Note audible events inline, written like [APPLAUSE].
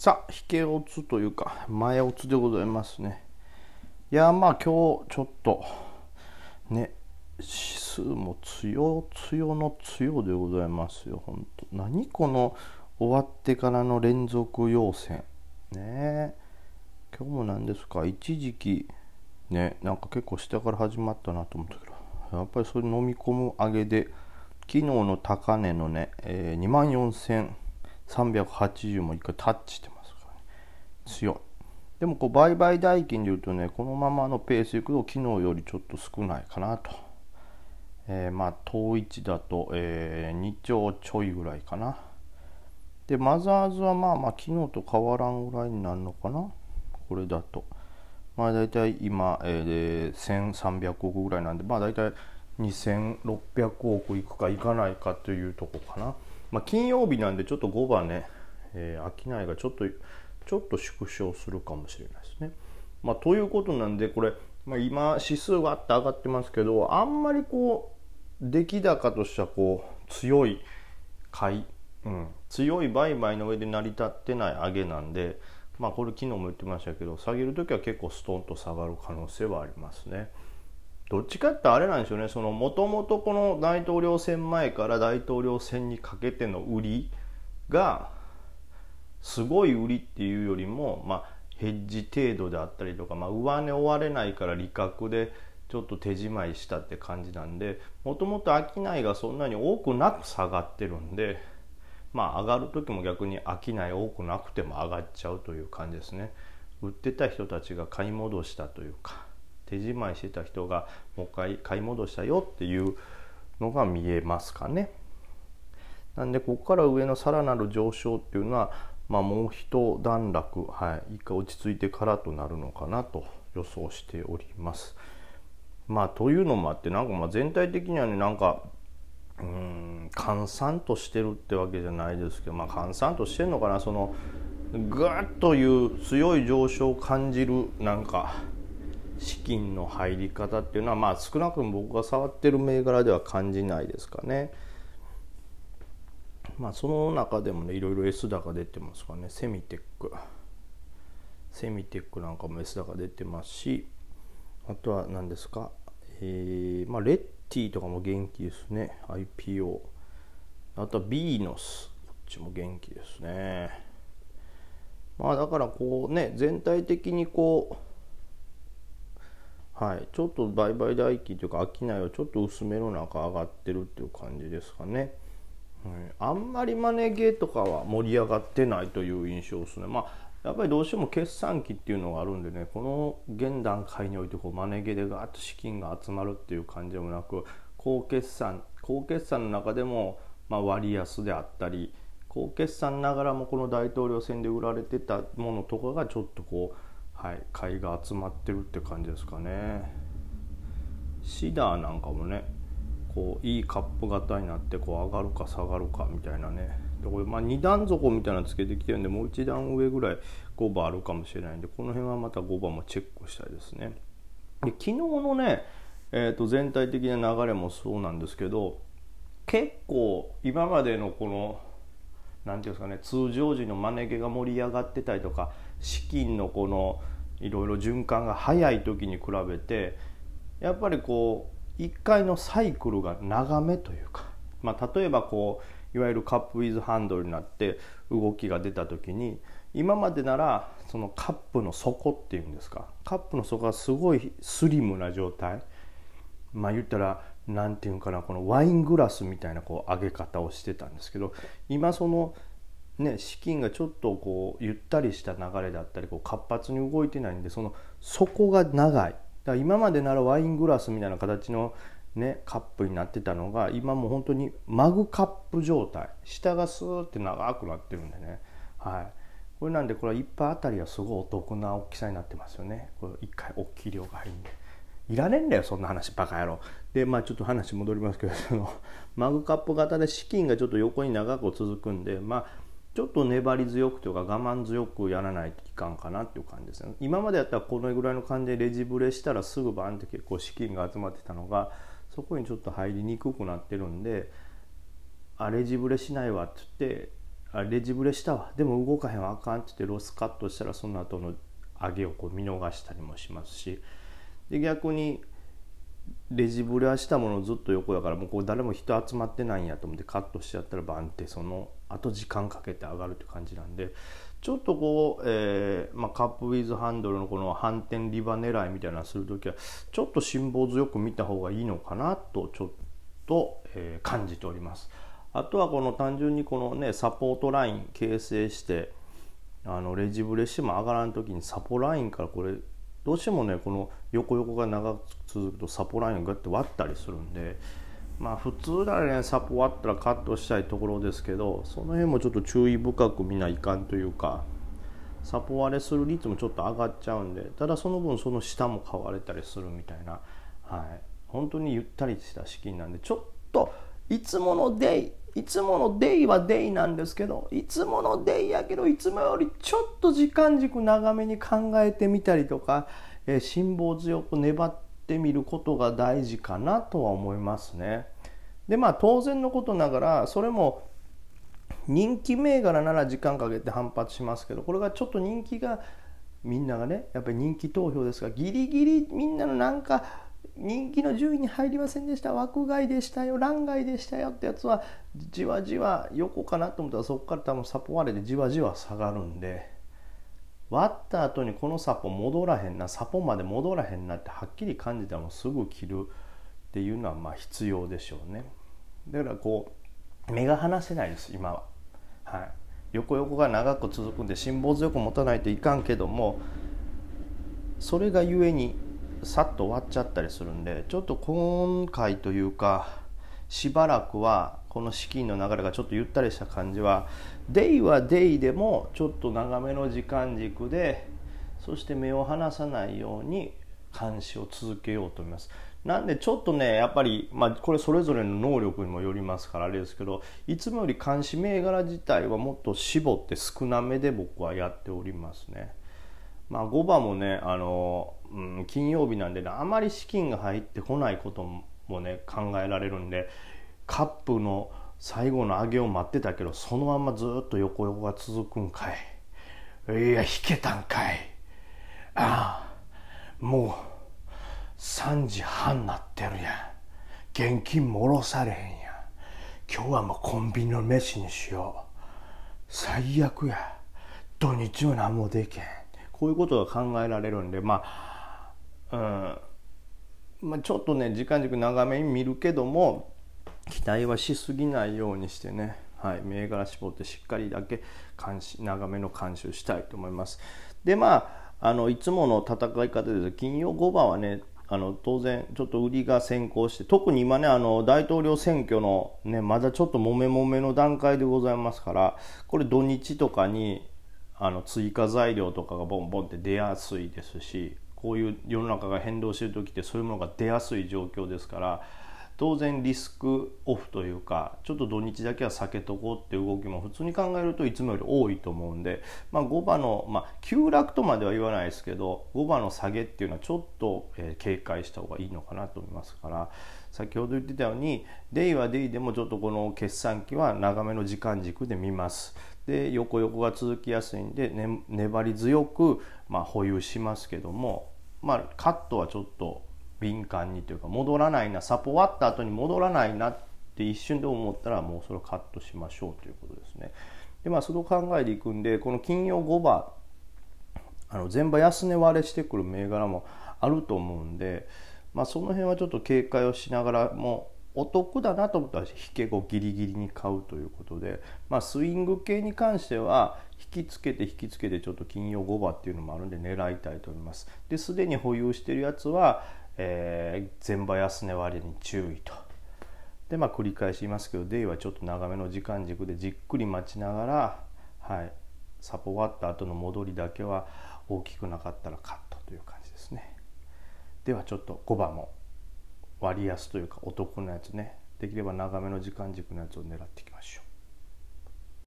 さあ、引けおつというか、前おつでございますね。いや、まあ今日ちょっと、ね、指数も強強の強でございますよ、本当何この終わってからの連続陽線。ね今日も何ですか、一時期、ね、なんか結構下から始まったなと思ったけど、やっぱりそれ飲み込む上げで、昨日の高値のね、えー、2万4000 380も1回タッチしてますからね。強いでもこう売買代金でいうとねこのままのペースいくと昨日よりちょっと少ないかなと、えー、まあ統一だと、えー、2兆ちょいぐらいかな。でマザーズはまあまあ昨日と変わらんぐらいになるのかな。これだと。まあ大体今、えー、1300億ぐらいなんでまあ大体2600億いくかいかないかというとこかな。まあ、金曜日なんでちょっと5番ね、えー、商いがちょっとちょっと縮小するかもしれないですね。まあ、ということなんでこれ、まあ、今指数があって上がってますけどあんまりこう出来高としてはこう強い買い、うん、強い売買の上で成り立ってない上げなんで、まあ、これ昨日も言ってましたけど下げる時は結構ストンと下がる可能性はありますね。どっちかってあれなんでしょうね。もともとこの大統領選前から大統領選にかけての売りがすごい売りっていうよりも、まあ、ヘッジ程度であったりとか、まあ、上値追われないから利確でちょっと手仕舞いしたって感じなんでもともと商いがそんなに多くなく下がってるんでまあ上がる時も逆に商い多くなくても上がっちゃうという感じですね。売ってた人たちが買い戻したというか。手仕舞いしてた人がもう一回買い戻したよっていうのが見えますかね。なんでここから上のさらなる上昇っていうのは、まあ、もう一段落、はい、一回落ち着いてからとなるのかなと予想しております。まあというのもあってなんかまあ全体的にはねなんかうん閑散としてるってわけじゃないですけどまあ閑散としてるのかなそのぐっという強い上昇を感じるなんか資金の入り方っていうのはまあ少なくとも僕が触ってる銘柄では感じないですかね。まあその中でもねいろいろ S 高出てますからね。セミテック。セミテックなんかも S 高出てますしあとは何ですか？えー、まあレッティとかも元気ですね。IPO あとはビーノス。こっちも元気ですね。まあだからこうね全体的にこうはい、ちょっと売買代金というか商いはちょっと薄めの中上がってるっていう感じですかね。はい、あんまりマネーゲーとかは盛り上がってないという印象ですね。まあやっぱりどうしても決算期っていうのがあるんでねこの現段階においてこうマネーゲーでガーッと資金が集まるっていう感じでもなく高決算高決算の中でもま割安であったり高決算ながらもこの大統領選で売られてたものとかがちょっとこうはい買いが集まってるって感じですかね。シダーなんかもねこういいカップ型になってこう上がるか下がるかみたいなね。でこれまあ2段底みたいなのつけてきてるんでもう1段上ぐらい5番あるかもしれないんでこの辺はまた5番もチェックしたいですね。で昨日のね、えー、と全体的な流れもそうなんですけど結構今までのこの何て言うんですかね通常時のマネ毛が盛り上がってたりとか資金のこのいろいろ循環が早い時に比べてやっぱりこう1回のサイクルが長めというか、まあ、例えばこういわゆるカップウィズハンドルになって動きが出た時に今までならそのカップの底っていうんですかカップの底がすごいスリムな状態。まあ言ったら何て言うんかなこのワイングラスみたいなこう上げ方をしてたんですけど今そのね、資金がちょっとこうゆったりした流れだったりこう活発に動いてないんでその底が長い。だから今までならワイングラスみたいな形の、ね、カップになってたのが今もう本当にマグカップ状態。下がスーって長くなってるんでね、はい、これなんでこれは1杯あたりはすごいお得な大きさになってますよね。これ1回大きい量が入るんで。いらねえんだよそんな話バカ野郎。でまあちょっと話戻りますけど [LAUGHS] そのマグカップ型で資金がちょっと横に長く続くんでまあちょっと粘り強くというか我慢強くやらないといかなっていう感じですね。今までやったらこのぐらいの感じでレジブレしたらすぐバンって結構資金が集まってたのがそこにちょっと入りにくくなってるんであレジブレしないわって言ってあレジブレしたわ。でも動かへんわあかんって言ってロスカットしたらその後の上げをこう見逃したりもしますしで逆にレジブレはしたものずっと横やからもうこう誰も人集まってないんやと思ってカットしちゃったらバンってそのあと時間かけて上がるって感じなんでちょっとこう、えーまあ、カップウィズハンドルのこの反転リバ狙いみたいなのする時はちょっと辛抱強く見た方がいいのかなとちょっと、えー、感じております。あとはこの単純にこのねサポートライン形成してあのレジブレしても上がらん時にサポラインからこれどうしてもねこの横横が長く続くとサポラインをグッて割ったりするんでまあ普通ならねサポ割ったらカットしたいところですけどその辺もちょっと注意深く見ないかんというかサポ割れする率もちょっと上がっちゃうんでただその分その下も買われたりするみたいなはい。本当にゆったりした資金なんでちょっといつものデイいつものデイはデイなんですけどいつものデイやけどいつもよりちょっと時間軸長めに考えてみたりとか、えー、辛抱強く粘ってみることが大事かなとは思いますね。でまあ当然のことながらそれも人気銘柄なら時間かけて反発しますけどこれがちょっと人気がみんながねやっぱり人気投票ですがギリギリみんなのなんか人気の10位に入りませんでした。枠外でしたよ。欄外でしたよってやつはじわじわ横かなと思ったらそこから多分サポ割れでじわじわ下がるんで割った後にこのサポ戻らへんなサポまで戻らへんなってはっきり感じたらもうすぐ切るっていうのはまあ必要でしょうね。だからこう目が離せないです今は。はい。横横が長く続くんで辛抱強く持たないといかんけどもそれがゆえにさっと終わっちゃったりするんでちょっと今回というかしばらくはこの資金の流れがちょっとゆったりした感じはデイはデイでもちょっと長めの時間軸でそして目を離さないように監視を続けようと思います。なんでちょっとねやっぱり、まあ、これそれぞれの能力にもよりますからあれですけどいつもより監視銘柄自体はもっと絞って少なめで僕はやっておりますね。まあ、5番もねあの、うん、金曜日なんで、ね、あまり資金が入ってこないこともね考えられるんでカップの最後の上げを待ってたけどそのままずっと横横が続くんかい。いや引けたんかい。ああもう3時半なってるやん。現金もろされへんや今日はもうコンビニの飯にしよう。最悪や。土日は何もできへん。こういうことが考えられるんでまあ、うん。まあ、ちょっとね時間軸長めに見るけども期待はしすぎないようにしてね、はい、銘柄絞ってしっかりだけ監視長めの監修したいと思います。でまああのいつもの戦い方です。金曜5番はねあの当然ちょっと売りが先行して特に今ねあの大統領選挙のねまだちょっともめもめの段階でございますからこれ土日とかにあの追加材料とかがボンボンって出やすいですしこういう世の中が変動してる時ってそういうものが出やすい状況ですから当然リスクオフというかちょっと土日だけは避けとこうっていう動きも普通に考えるといつもより多いと思うんで、まあ、5番の、まあ、急落とまでは言わないですけど5番の下げっていうのはちょっと、え、警戒した方がいいのかなと思いますから先ほど言ってたようにデイはデイでもちょっとこの決算期は長めの時間軸で見ます。で横横が続きやすいんで、ね、粘り強く、まあ、保有しますけども、まあ、カットはちょっと敏感にというか戻らないなサポ終わった後に戻らないなって一瞬で思ったらもうそれをカットしましょうということですね。でまあそれを考えていくんでこの金曜5番あの全場安値割れしてくる銘柄もあると思うんで、まあ、その辺はちょっと警戒をしながらもお得だなと思ったら引け後ギリギリに買うということで、まあ、スイング系に関しては引きつけて引きつけてちょっと金曜5番っていうのもあるんで狙いたいと思います。ですでに保有してるやつは、えー、前場安値割れに注意と。でまあ繰り返し言いますけどデイはちょっと長めの時間軸でじっくり待ちながら、はい、サポ終わった後の戻りだけは大きくなかったらカットという感じですね。ではちょっと5番も割安というかお得なやつね。できれば長めの時間軸のやつを狙っていきましょう。